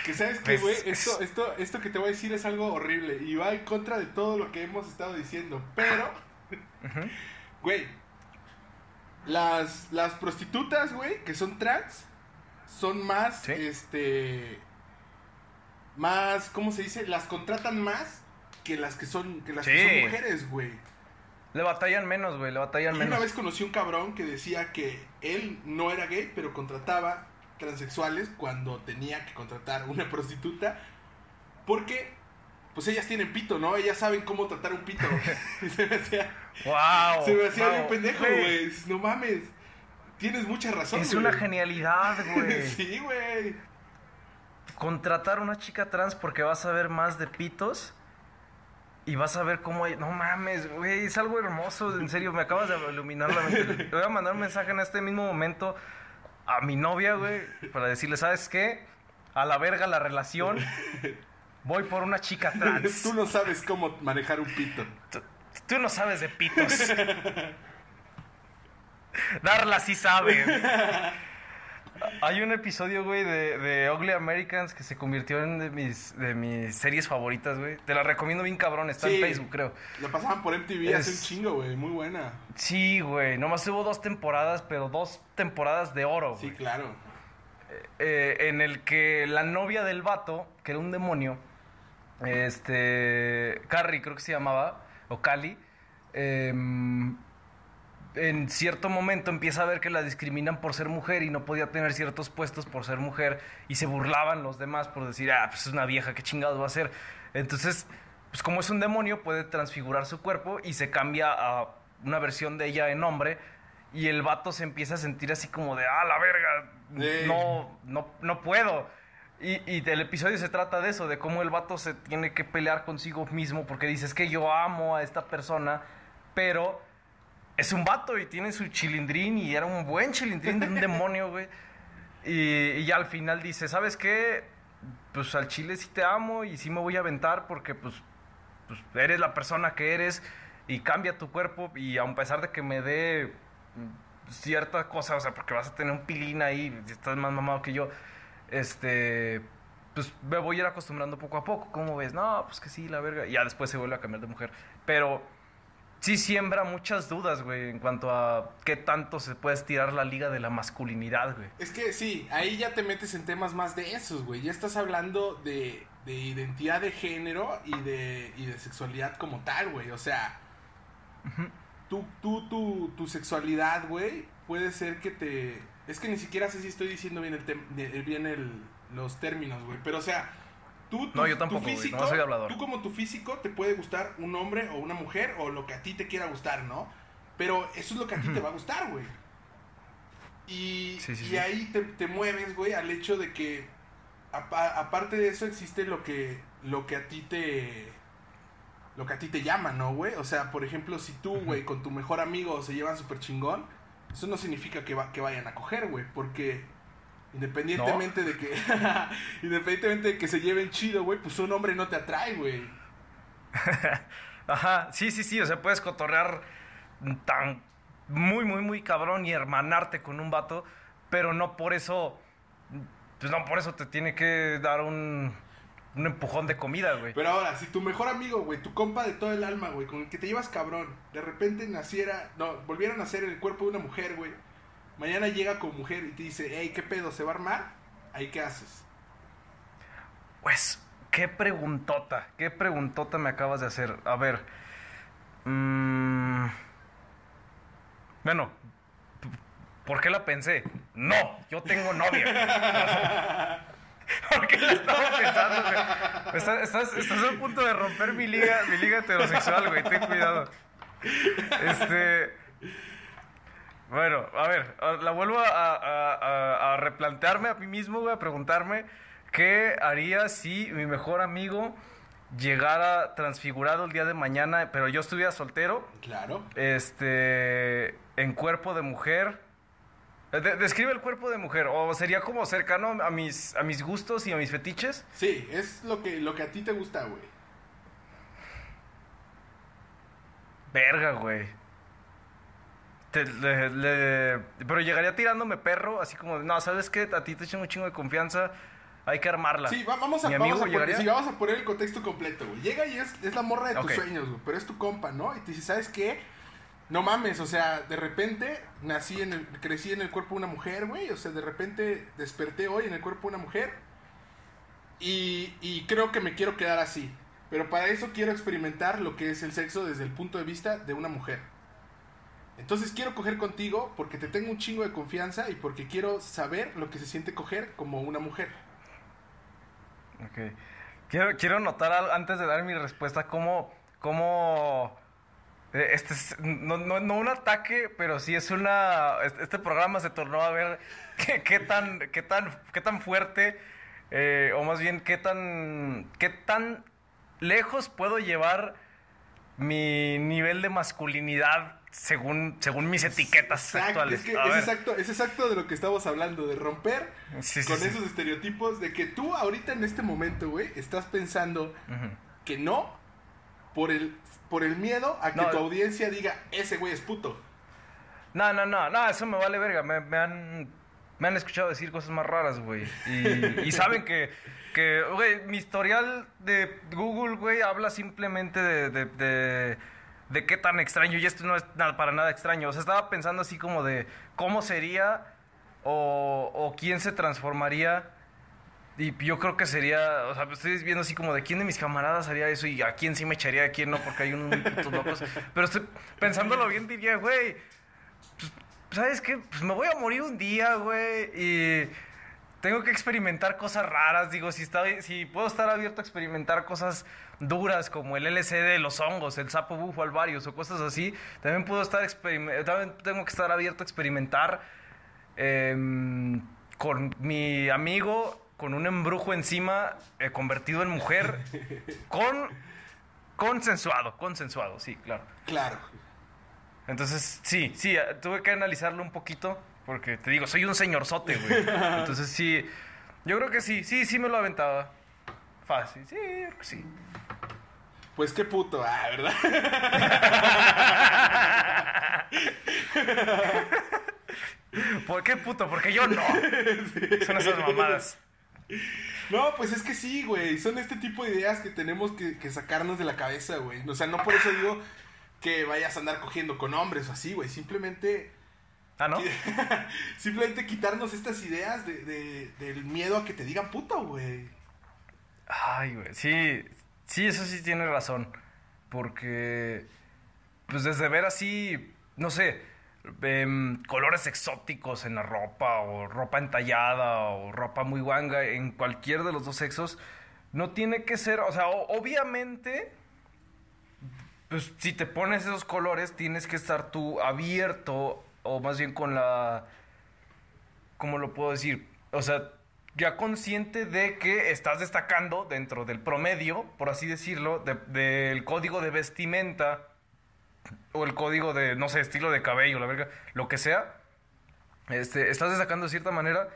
Que sabes que, Es- güey, es- esto, esto, esto que te voy a decir es algo horrible y va en contra de todo lo que hemos estado diciendo. Pero, güey, las, las prostitutas, güey, que son trans, son más, Sí. este, más, ¿cómo se dice? Las contratan más que las que son, que las que son mujeres, güey. Le batallan menos, güey, le batallan Y menos. una vez conocí un cabrón que decía que él no era gay, pero contrataba transexuales cuando tenía que contratar una prostituta. Porque, pues ellas tienen pito, ¿no? Ellas saben cómo tratar un pito. Y se me hacía, ¡Wow! se me hacía wow, bien pendejo, güey. No mames. Tienes mucha razón, Es una genialidad, güey. sí, güey. Contratar a una chica trans porque vas a ver más de pitos y vas a ver cómo hay... No mames, güey, es algo hermoso, en serio, me acabas de iluminar la mente. Le voy a mandar un mensaje en este mismo momento a mi novia, güey, para decirle, ¿sabes qué? A la verga la relación, voy por una chica trans. Tú no sabes cómo manejar un pito. Tú, tú no sabes de pitos. Darla sí sabe. Hay un episodio, güey, de, de Ugly Americans que se convirtió en de mis, de mis series favoritas, güey. Te la recomiendo bien cabrón, está Sí. en Facebook, creo. La pasaban por MTV hace un Es- chingo, güey. Muy buena. Sí, güey, nomás hubo dos temporadas, pero dos temporadas de oro, Sí, güey. claro. eh, en el que la novia del vato, que era un demonio, este, Carrie creo que se llamaba, o Cali, em, en cierto momento empieza a ver que la discriminan por ser mujer y no podía tener ciertos puestos por ser mujer y se burlaban los demás por decir, ah, pues es una vieja, qué chingados va a ser. Entonces, pues como es un demonio, puede transfigurar su cuerpo y se cambia a una versión de ella en hombre y el vato se empieza a sentir así como de, ah, la verga, Sí. no, no, no puedo. Y, y el episodio se trata de eso, de cómo el vato se tiene que pelear consigo mismo porque dice, es que yo amo a esta persona, pero es un vato y tiene su chilindrín y era un buen chilindrín de un demonio, güey. Y, y ya al final dice, ¿sabes qué? Pues al chile sí te amo y sí me voy a aventar porque pues, pues eres la persona que eres y cambia tu cuerpo y a pesar de que me dé cierta cosa, o sea, porque vas a tener un pilín ahí, y estás más mamado que yo, este, pues me voy a ir acostumbrando poco a poco, ¿cómo ves? No, pues que sí, la verga, y ya después se vuelve a cambiar de mujer, pero sí siembra muchas dudas, güey, en cuanto a qué tanto se puede estirar la liga de la masculinidad, güey. Es que sí, ahí ya te metes en temas más de esos, güey. Ya estás hablando de, de identidad de género y de, y de sexualidad como tal, güey. O sea, tú, tú, tu, tu sexualidad, güey, puede ser que te... Es que ni siquiera sé si estoy diciendo bien, el bien el, los términos, güey. Pero, o sea, tú, tu, No, yo tampoco, físico, no soy hablador. tú como tu físico te puede gustar un hombre o una mujer o lo que a ti te quiera gustar, ¿no? Pero eso es lo que a ti te va a gustar, güey. Y, Sí, sí, y sí. ahí te, te mueves, güey, al hecho de que apa- aparte de eso existe lo que lo que a ti te lo que a ti te llama, ¿no, güey? O sea, por ejemplo, si tú, güey, con tu mejor amigo se llevan súper chingón, eso no significa que, va, que vayan a coger, güey, porque independientemente de que independientemente de que se lleven chido, güey, pues un hombre no te atrae, güey. Ajá, sí, sí, sí, o sea, puedes cotorrear tan muy, muy, muy cabrón y hermanarte con un vato, pero no por eso, pues no por eso te tiene que dar un, un empujón de comida, güey. Pero ahora, si tu mejor amigo, güey, tu compa de todo el alma, güey, con el que te llevas cabrón, de repente naciera, no, volviera a nacer en el cuerpo de una mujer, güey, mañana llega con mujer y te dice, hey, ¿qué pedo? ¿Se va a armar? ¿Ahí qué haces? Pues, qué preguntota, qué preguntota me acabas de hacer. A ver, mm, bueno, ¿por qué la pensé? No, yo tengo novia. ¿Por qué la estaba pensando, estás a punto de romper mi liga, mi liga heterosexual, güey. Ten cuidado. Este. Bueno, a ver, a- la vuelvo a, a- a- a replantearme a mí mismo, güey, a preguntarme qué haría si mi mejor amigo llegara transfigurado el día de mañana, pero yo estuviera soltero, Claro. este, en cuerpo de mujer. Eh, de- describe el cuerpo de mujer, o sería como cercano a mis, a mis gustos y a mis fetiches. Sí, es lo que, lo que a ti te gusta, güey. Verga, güey. Te- le- le- pero llegaría tirándome perro, así como, no, ¿sabes qué? A ti te echan un chingo de confianza, hay que armarla. Sí, va- vamos a, vamos, a poner, sí, vamos a poner el contexto completo, güey. Llega y es, es la morra de tus sueños, güey, pero es tu compa, ¿no? Y te dice, ¿sabes qué? No mames, o sea, de repente nací en el, crecí en el cuerpo de una mujer, güey. O sea, de repente desperté hoy en el cuerpo de una mujer. Y, y creo que me quiero quedar así. Pero para eso quiero experimentar lo que es el sexo desde el punto de vista de una mujer. Entonces quiero coger contigo porque te tengo un chingo de confianza y porque quiero saber lo que se siente coger como una mujer. Ok. Quiero, quiero notar antes de dar mi respuesta cómo, cómo eh, este es, no, no, no un ataque, pero sí es una, este programa se tornó a ver qué, qué tan, qué tan, qué tan fuerte, eh, o más bien qué tan, qué tan lejos puedo llevar mi nivel de masculinidad según, según mis etiquetas Exacto, actuales. Es, que exacto, es exacto de lo que estamos hablando, de romper Sí, sí, con sí. esos estereotipos de que tú ahorita en este momento, güey, estás pensando que no por el, por el miedo a que No. tu audiencia diga, ese güey es puto. No, no, no, no, eso me vale verga. Me, me han, me han escuchado decir cosas más raras, güey. Y, y saben que, que, güey, mi historial de Google, güey, habla simplemente de, de, de, de qué tan extraño. Y esto no es para nada extraño. O sea, estaba pensando así como de cómo sería o, quién se transformaría. Y yo creo que sería, o sea, estoy viendo así como de quién de mis camaradas haría eso y a quién sí me echaría, a quién no, porque hay unos putos locos. Pero estoy pensándolo bien, diría, güey, pues, ¿sabes qué? Pues me voy a morir un día, güey, y tengo que experimentar cosas raras. Digo, si, está, si puedo estar abierto a experimentar cosas duras como el de los hongos, el sapo bufo alvarius o cosas así, también puedo estar, también tengo que estar abierto a experimentar em, con mi amigo con un embrujo encima eh, convertido en mujer con consensuado, consensuado, sí, claro. Claro. Entonces, sí, sí, eh, tuve que analizarlo un poquito porque te digo, soy un señorzote, güey. Entonces, sí, yo creo que sí, sí, sí me lo aventaba. Fácil, sí, yo creo que sí. Pues qué puto, ah, ¿verdad? ¿Por qué puto? Porque yo no. Son esas mamadas. No, pues es que sí, güey. Son este tipo de ideas que tenemos que, que sacarnos de la cabeza, güey. O sea, no por eso digo que vayas a andar cogiendo con hombres o así, güey. Simplemente Ah, ¿no? Simplemente quitarnos estas ideas de, de- del miedo a que te digan puto, güey. Ay, güey, sí, sí, eso sí tiene razón. Porque, pues desde ver así, no sé, em, colores exóticos en la ropa, o ropa entallada, o ropa muy guanga, en cualquier de los dos sexos, no tiene que ser, o sea, obviamente, pues si te pones esos colores, tienes que estar tú abierto, o más bien con la ¿cómo lo puedo decir? O sea, ya consciente de que estás destacando dentro del promedio, por así decirlo, del código de vestimenta o el código de, no sé, estilo de cabello, la verga, lo que sea, este, estás destacando de cierta manera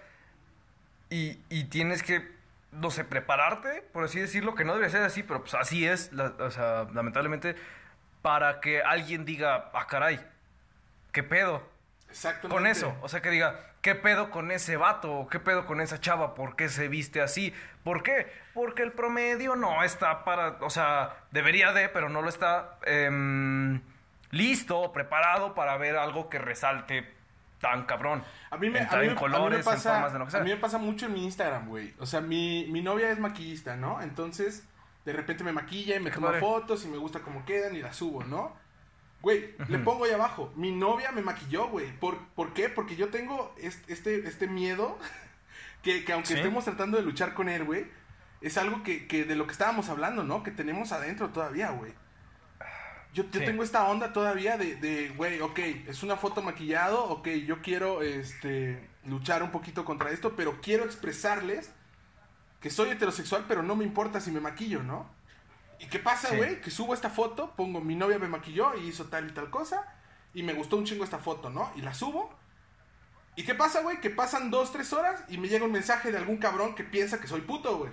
y, y tienes que, no sé, prepararte, por así decirlo, que no debe ser así, pero pues así es, o sea, lamentablemente, para que alguien diga, ah, caray, ¿qué pedo? Exactamente. Con eso, o sea, que diga, ¿qué pedo con ese vato? ¿Qué pedo con esa chava? ¿Por qué se viste así? ¿Por qué? Porque el promedio no está para, o sea, debería de, pero no lo está eh, listo, preparado para ver algo que resalte tan cabrón. A mí me, a mí, colores, pasa, A mí me pasa mucho en mi Instagram, güey. O sea, mi, mi novia es maquillista, ¿no? Entonces, de repente me maquilla y me toma fotos y me gusta cómo quedan y las subo, ¿no? Güey, le pongo ahí abajo. Mi novia me maquilló, güey. ¿Por, ¿Por qué? Porque yo tengo este, este miedo que, que aunque estemos tratando de luchar con él, güey, es algo que, que de lo que estábamos hablando, ¿no? Que tenemos adentro todavía, güey. Yo, yo tengo esta onda todavía de, de, güey, ok, es una foto maquillado, ok, yo quiero este, luchar un poquito contra esto, pero quiero expresarles que soy heterosexual, pero no me importa si me maquillo, ¿no? ¿Y qué pasa, güey? Que subo esta foto, pongo mi novia me maquilló y hizo tal y tal cosa, y me gustó un chingo esta foto, ¿no? Y la subo. ¿Y qué pasa, güey? Que pasan dos, tres horas y me llega un mensaje de algún cabrón que piensa que soy puto, güey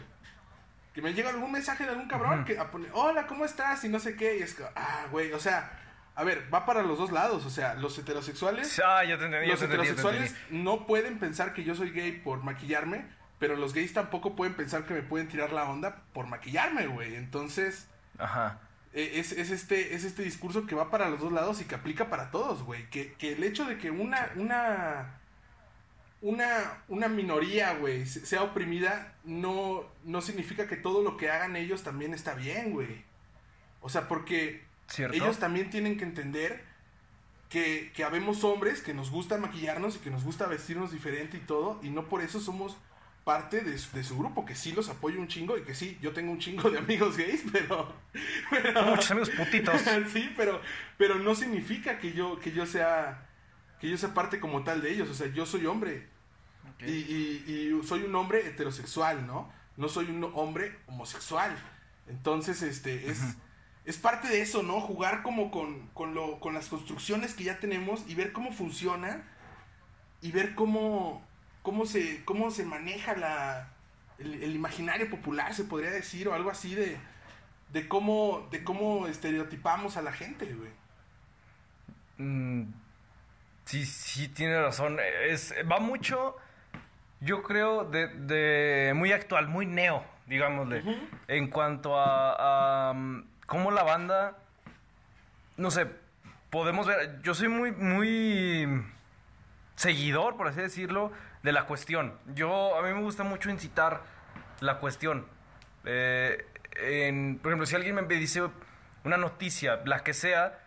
que me llega algún mensaje de algún cabrón que pone, hola, ¿cómo estás? Y no sé qué. Y es que, ah, güey, o sea, a ver, va para los dos lados. O sea, los heterosexuales. Ah, ya te entendí, los heterosexuales no pueden pensar que yo soy gay por maquillarme, pero los gays tampoco pueden pensar que me pueden tirar la onda por maquillarme, güey. Entonces. Ajá. E, es, es, este, es este discurso que va para los dos lados y que aplica para todos, güey. Que, que el hecho de que una, una una, una minoría, güey, sea oprimida, no, no significa que todo lo que hagan ellos también está bien, güey. O sea, porque ellos también tienen que entender que, que habemos hombres que nos gusta maquillarnos y que nos gusta vestirnos diferente y todo, y no por eso somos parte de su, de su grupo, que sí los apoyo un chingo y que sí, yo tengo un chingo de amigos gays, pero... Muchos amigos putitos. sí, pero, pero no significa que yo, que yo sea que yo sea parte como tal de ellos. O sea, yo soy hombre. Y, y, soy un hombre heterosexual, ¿no? No soy un hombre homosexual. Entonces, este, es, es parte de eso, ¿no? Jugar como con, con, lo, con las construcciones que ya tenemos y ver cómo funciona y ver cómo, cómo, se, cómo se maneja la, el, imaginario popular, se podría decir, o algo así de, de, cómo, de cómo estereotipamos a la gente, güey. Mm, Sí, sí, tiene razón. Es, va mucho, yo creo, de, de muy actual, muy neo, digámosle. En cuanto a, um, cómo la banda, no sé, podemos ver, yo soy muy, muy seguidor, por así decirlo, de la cuestión. Yo, a mí me gusta mucho incitar la cuestión. Eh, en, por ejemplo, si alguien me dice una noticia, la que sea,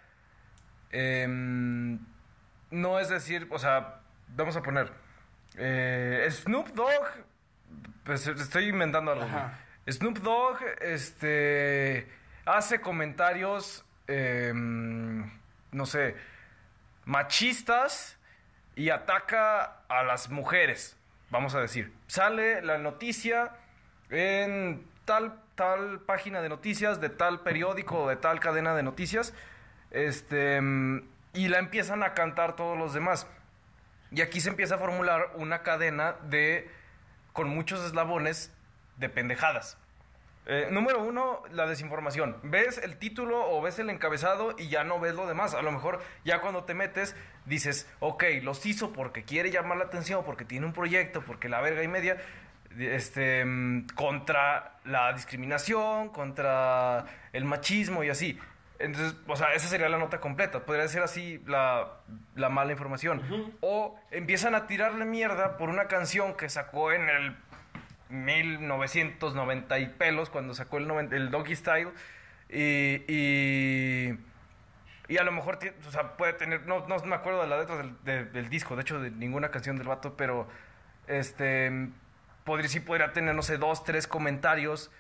eh, no es decir, o sea, vamos a poner, eh, Snoop Dogg, pues estoy inventando algo. Snoop Dogg, este, hace comentarios, em, no sé, machistas y ataca a las mujeres, vamos a decir. Sale la noticia en tal, tal página de noticias, de tal periódico, de tal cadena de noticias, este y la empiezan a cantar todos los demás. Y aquí se empieza a formular una cadena de con muchos eslabones de pendejadas. Eh, número uno, la desinformación. Ves el título o ves el encabezado y ya no ves lo demás. A lo mejor ya cuando te metes dices, ok, los hizo porque quiere llamar la atención, porque tiene un proyecto, porque la verga y media, este, mm, contra la discriminación, contra el machismo y así. Entonces, o sea, esa sería la nota completa. Podría ser así la, mala información. O empiezan a tirarle mierda por una canción que sacó en el 1990 y pelos, cuando sacó el, el Doggy Style. Y, y, a lo mejor puede tener, no, no me acuerdo de la letra del, del, disco, de hecho, de ninguna canción del vato, pero este, podría, sí podría tener, no sé, dos, tres comentarios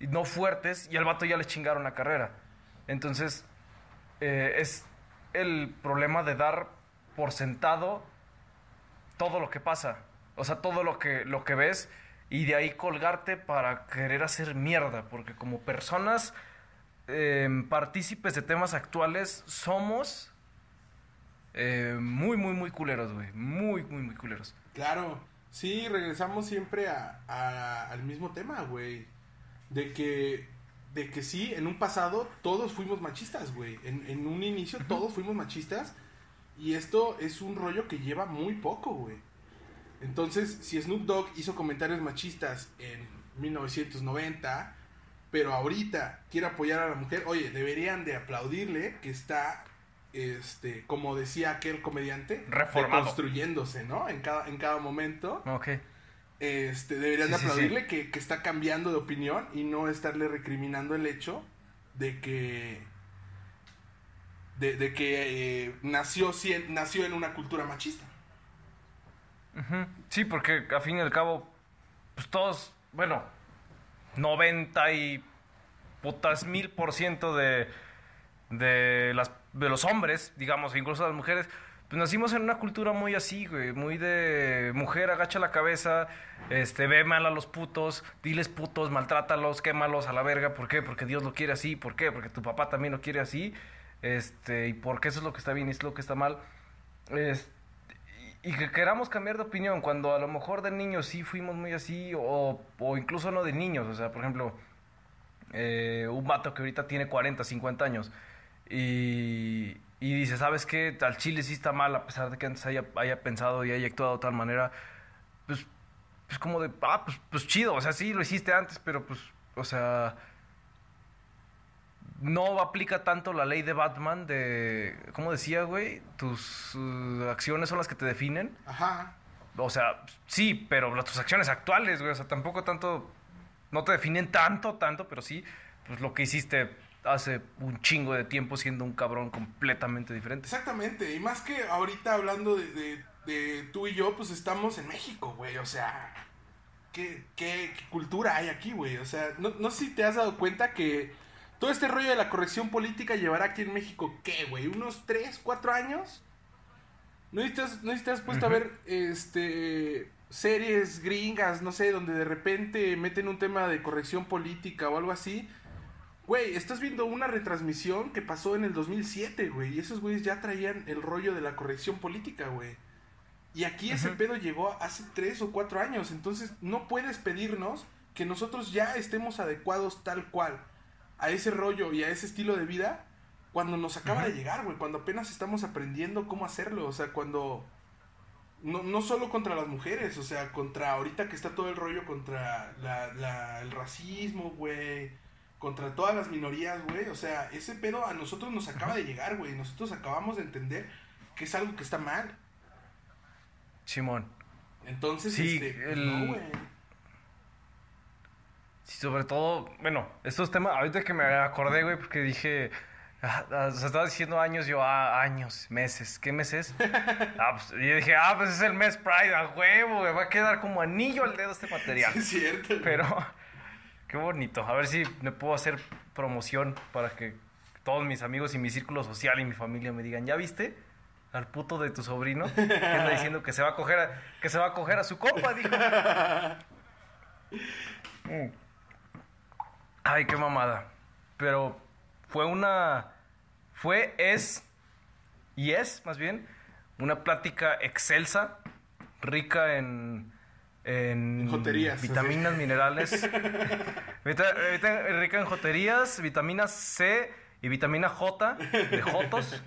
no fuertes y al vato ya le chingaron la carrera. Entonces, eh, es el problema de dar por sentado todo lo que pasa. O sea, todo lo que, lo que ves y de ahí colgarte para querer hacer mierda, porque como personas em, partícipes de temas actuales somos eh, muy, muy, muy culeros, güey. Muy, muy, muy culeros. Claro, sí, regresamos siempre a, al mismo tema, güey. De que, de que sí, en un pasado todos fuimos machistas, güey. En, en un inicio todos fuimos machistas. Y esto es un rollo que lleva muy poco, güey. Entonces, si Snoop Dogg hizo comentarios machistas en 1990, pero ahorita quiere apoyar a la mujer, oye, deberían de aplaudirle que está, este, como decía aquel comediante, Reformado. construyéndose, ¿no? En cada, en cada momento. Ok. Este, deberían de Sí, sí, aplaudirle Que, que está cambiando de opinión y no estarle recriminando el hecho de que de, de que eh, nació, nació en una cultura machista. Sí, porque a fin y al cabo, pues todos, bueno, 90 y putas mil por ciento de, de, las, de los hombres, digamos, incluso las mujeres, pues nacimos en una cultura muy así, güey, muy de mujer, agacha la cabeza, este, ve mal a los putos, diles putos, maltrátalos, quémalos a la verga, ¿por qué? Porque Dios lo quiere así, ¿por qué? Porque tu papá también lo quiere así, este, y porque eso es lo que está bien y es lo que está mal. Este, y que queramos cambiar de opinión cuando a lo mejor de niños sí fuimos muy así o, o incluso no de niños, o sea, por ejemplo, eh, un vato que ahorita tiene 40, 50 años y, y dice, ¿sabes qué? Al chile sí está mal a pesar de que antes haya, haya pensado y haya actuado de tal manera, pues, pues como de, ah, pues, pues chido, o sea, sí lo hiciste antes, pero pues, o sea, no aplica tanto la ley de Batman de, ¿cómo decía, güey? Tus uh, acciones son las que te definen. Ajá. O sea, sí, pero las tus acciones actuales, güey, o sea, tampoco tanto, no te definen tanto, tanto, pero sí, pues lo que hiciste hace un chingo de tiempo siendo un cabrón completamente diferente. Exactamente. Y más que ahorita hablando de, de- de tú y yo, pues estamos en México, güey. O sea, ¿qué, qué, qué cultura hay aquí, güey? O sea, no, no sé si te has dado cuenta que todo este rollo de la corrección política llevará aquí en México, ¿qué, güey? ¿Unos 3, 4 años? ¿No has, no has puesto a ver este series gringas, no sé, donde de repente meten un tema de corrección política o algo así? Güey, estás viendo una retransmisión que pasó en el 2007, güey. Y esos güeyes ya traían el rollo de la corrección política, güey. Y aquí ese pedo llegó hace tres o cuatro años. Entonces no puedes pedirnos que nosotros ya estemos adecuados tal cual a ese rollo y a ese estilo de vida cuando nos acaba de llegar, güey. Cuando apenas estamos aprendiendo cómo hacerlo. O sea, cuando... No, no solo contra las mujeres, o sea, contra ahorita que está todo el rollo contra la, la- el racismo, güey contra todas las minorías, güey. O sea, ese pedo a nosotros nos acaba de llegar, güey. Nosotros acabamos de entender que es algo que está mal. Simón. Entonces, Sí, este, el- no, güey. Sobre todo, bueno, estos temas, ahorita que me acordé, güey, porque dije, ah, ah, o sea, estaba diciendo años, yo, ah, años, meses, ¿qué meses? ah, pues, y dije, ah, pues es el mes Pride, a huevo, me va a quedar como anillo al dedo este material. Sí, es cierto. güey. Pero, qué bonito. A ver si me puedo hacer promoción para que todos mis amigos y mi círculo social y mi familia me digan, ¿ya viste? Al puto de tu sobrino que anda diciendo que se va a coger a, que se va a coger a su compa, dijo. Mm. Ay, qué mamada. Pero fue una fue es y es más bien una plática excelsa, rica en en En joterías, vitaminas, minerales, Vita- vita- rica en joterías, vitamina C y vitamina J de Jotos.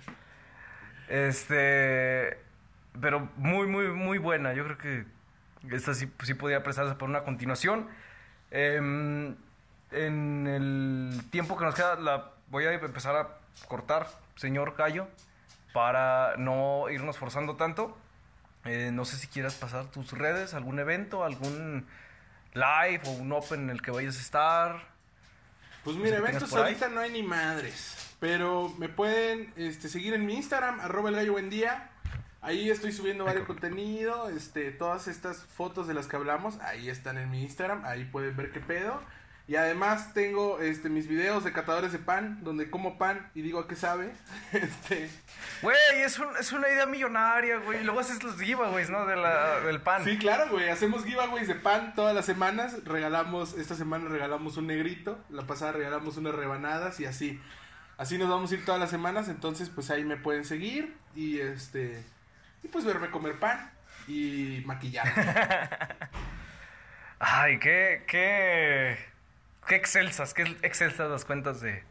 Este, pero muy, muy, muy buena. Yo creo que esta sí, sí podría prestarse por una continuación. Em, en el tiempo que nos queda, la voy a empezar a cortar, señor Gallo, para no irnos forzando tanto. Eh, no sé si quieras pasar tus redes, algún evento, algún live o un open en el que vayas a estar. Pues mira, eventos ahorita no hay ni madres. Pero me pueden este, seguir en mi Instagram, arroba el gallo buen día. Ahí estoy subiendo varios contenido. Este, todas estas fotos de las que hablamos, ahí están en mi Instagram. Ahí pueden ver qué pedo. Y además tengo este mis videos de catadores de pan, donde como pan y digo a qué sabe. Este, Güey, es, un- es una idea millonaria, güey. Y luego haces los giveaways, ¿no? De la, del pan. sí, claro, güey, hacemos giveaways de pan todas las semanas. Regalamos, esta semana regalamos un negrito, la pasada regalamos unas rebanadas y así. Así nos vamos a ir todas las semanas, entonces pues ahí me pueden seguir y este y pues verme comer pan y maquillarme. Ay, qué, qué, qué excelsas, qué excelsas las cuentas de,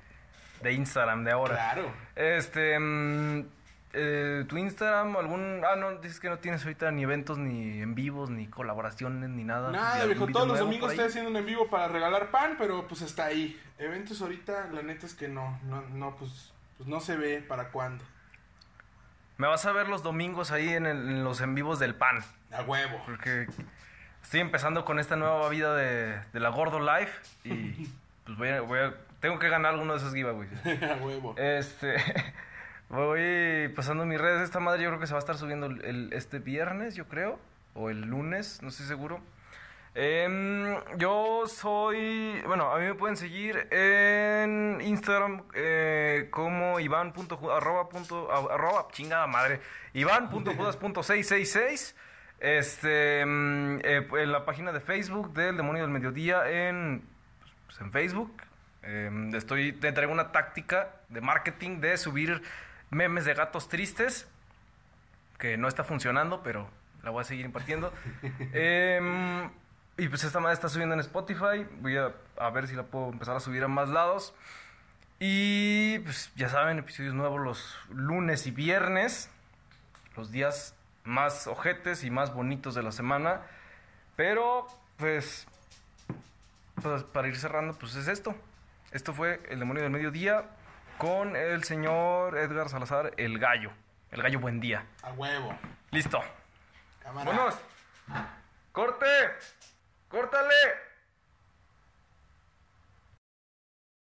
de Instagram de ahora. claro. Este, mm, eh, tu Instagram, algún, ah, no, dices que no tienes ahorita ni eventos, ni en vivos, ni colaboraciones, ni nada. Nada, ¿Y algún viejo, todos los domingos estoy haciendo un en vivo para regalar pan, pero pues hasta ahí. Eventos ahorita, la neta es que no, no, no, pues, pues no se ve para cuándo. Me vas a ver los domingos ahí en, el- en los en vivos del pan, A huevo. porque estoy empezando con esta nueva vida de, de la Gordo Life y pues voy a, voy a- tengo que ganar alguno de esos giveaways. Este, voy pasando mis redes. Esta madre yo creo que se va a estar subiendo el, este viernes, yo creo. O el lunes, no estoy seguro. Em, yo soy, bueno, a mí me pueden seguir en Instagram eh, como Iván. punto ju- arroba, punto, a- arroba, chingada madre, Iván.judas.666. Este, mm, eh, en la página de Facebook del Demonio del Mediodía en, pues, en Facebook. Eh, estoy, te traigo una táctica de marketing de subir memes de gatos tristes, que no está funcionando, pero la voy a seguir impartiendo. Em, y pues esta madre está subiendo en Spotify, voy a, a ver si la puedo empezar a subir a más lados. Y pues ya saben, episodios nuevos los lunes y viernes, los días más ojetes y más bonitos de la semana. Pero pues pues, para ir cerrando, pues es esto. Esto fue El Demonio del Mediodía con el señor Edgar Salazar, el gallo. El gallo buen día. A huevo. Listo. Cámara. ¡Vámonos! ¡Corte! ¡Córtale!